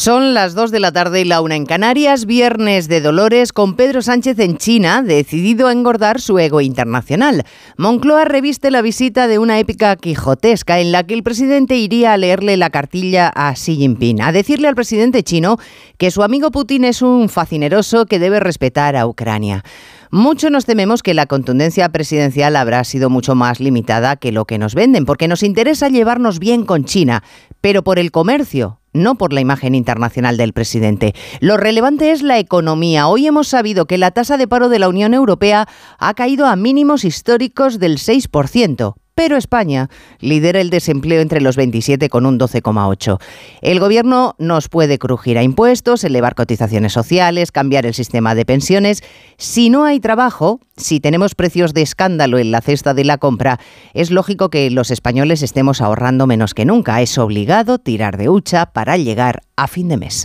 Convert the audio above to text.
Son las 2 de la tarde y la una en Canarias, viernes de Dolores, con Pedro Sánchez en China, decidido a engordar su ego internacional. Moncloa reviste la visita de una épica quijotesca en la que el presidente iría a leerle la cartilla a Xi Jinping, a decirle al presidente chino que su amigo Putin es un facineroso que debe respetar a Ucrania. Mucho nos tememos que la contundencia presidencial habrá sido mucho más limitada que lo que nos venden, porque nos interesa llevarnos bien con China, pero por el comercio, no por la imagen internacional del presidente. Lo relevante es la economía. Hoy hemos sabido que la tasa de paro de la Unión Europea ha caído a mínimos históricos del 6% pero España lidera el desempleo entre los 27 con un 12,8. El gobierno nos puede crujir a impuestos, elevar cotizaciones sociales, cambiar el sistema de pensiones. Si no hay trabajo, si tenemos precios de escándalo en la cesta de la compra, es lógico que los españoles estemos ahorrando menos que nunca. Es obligado tirar de hucha para llegar a fin de mes.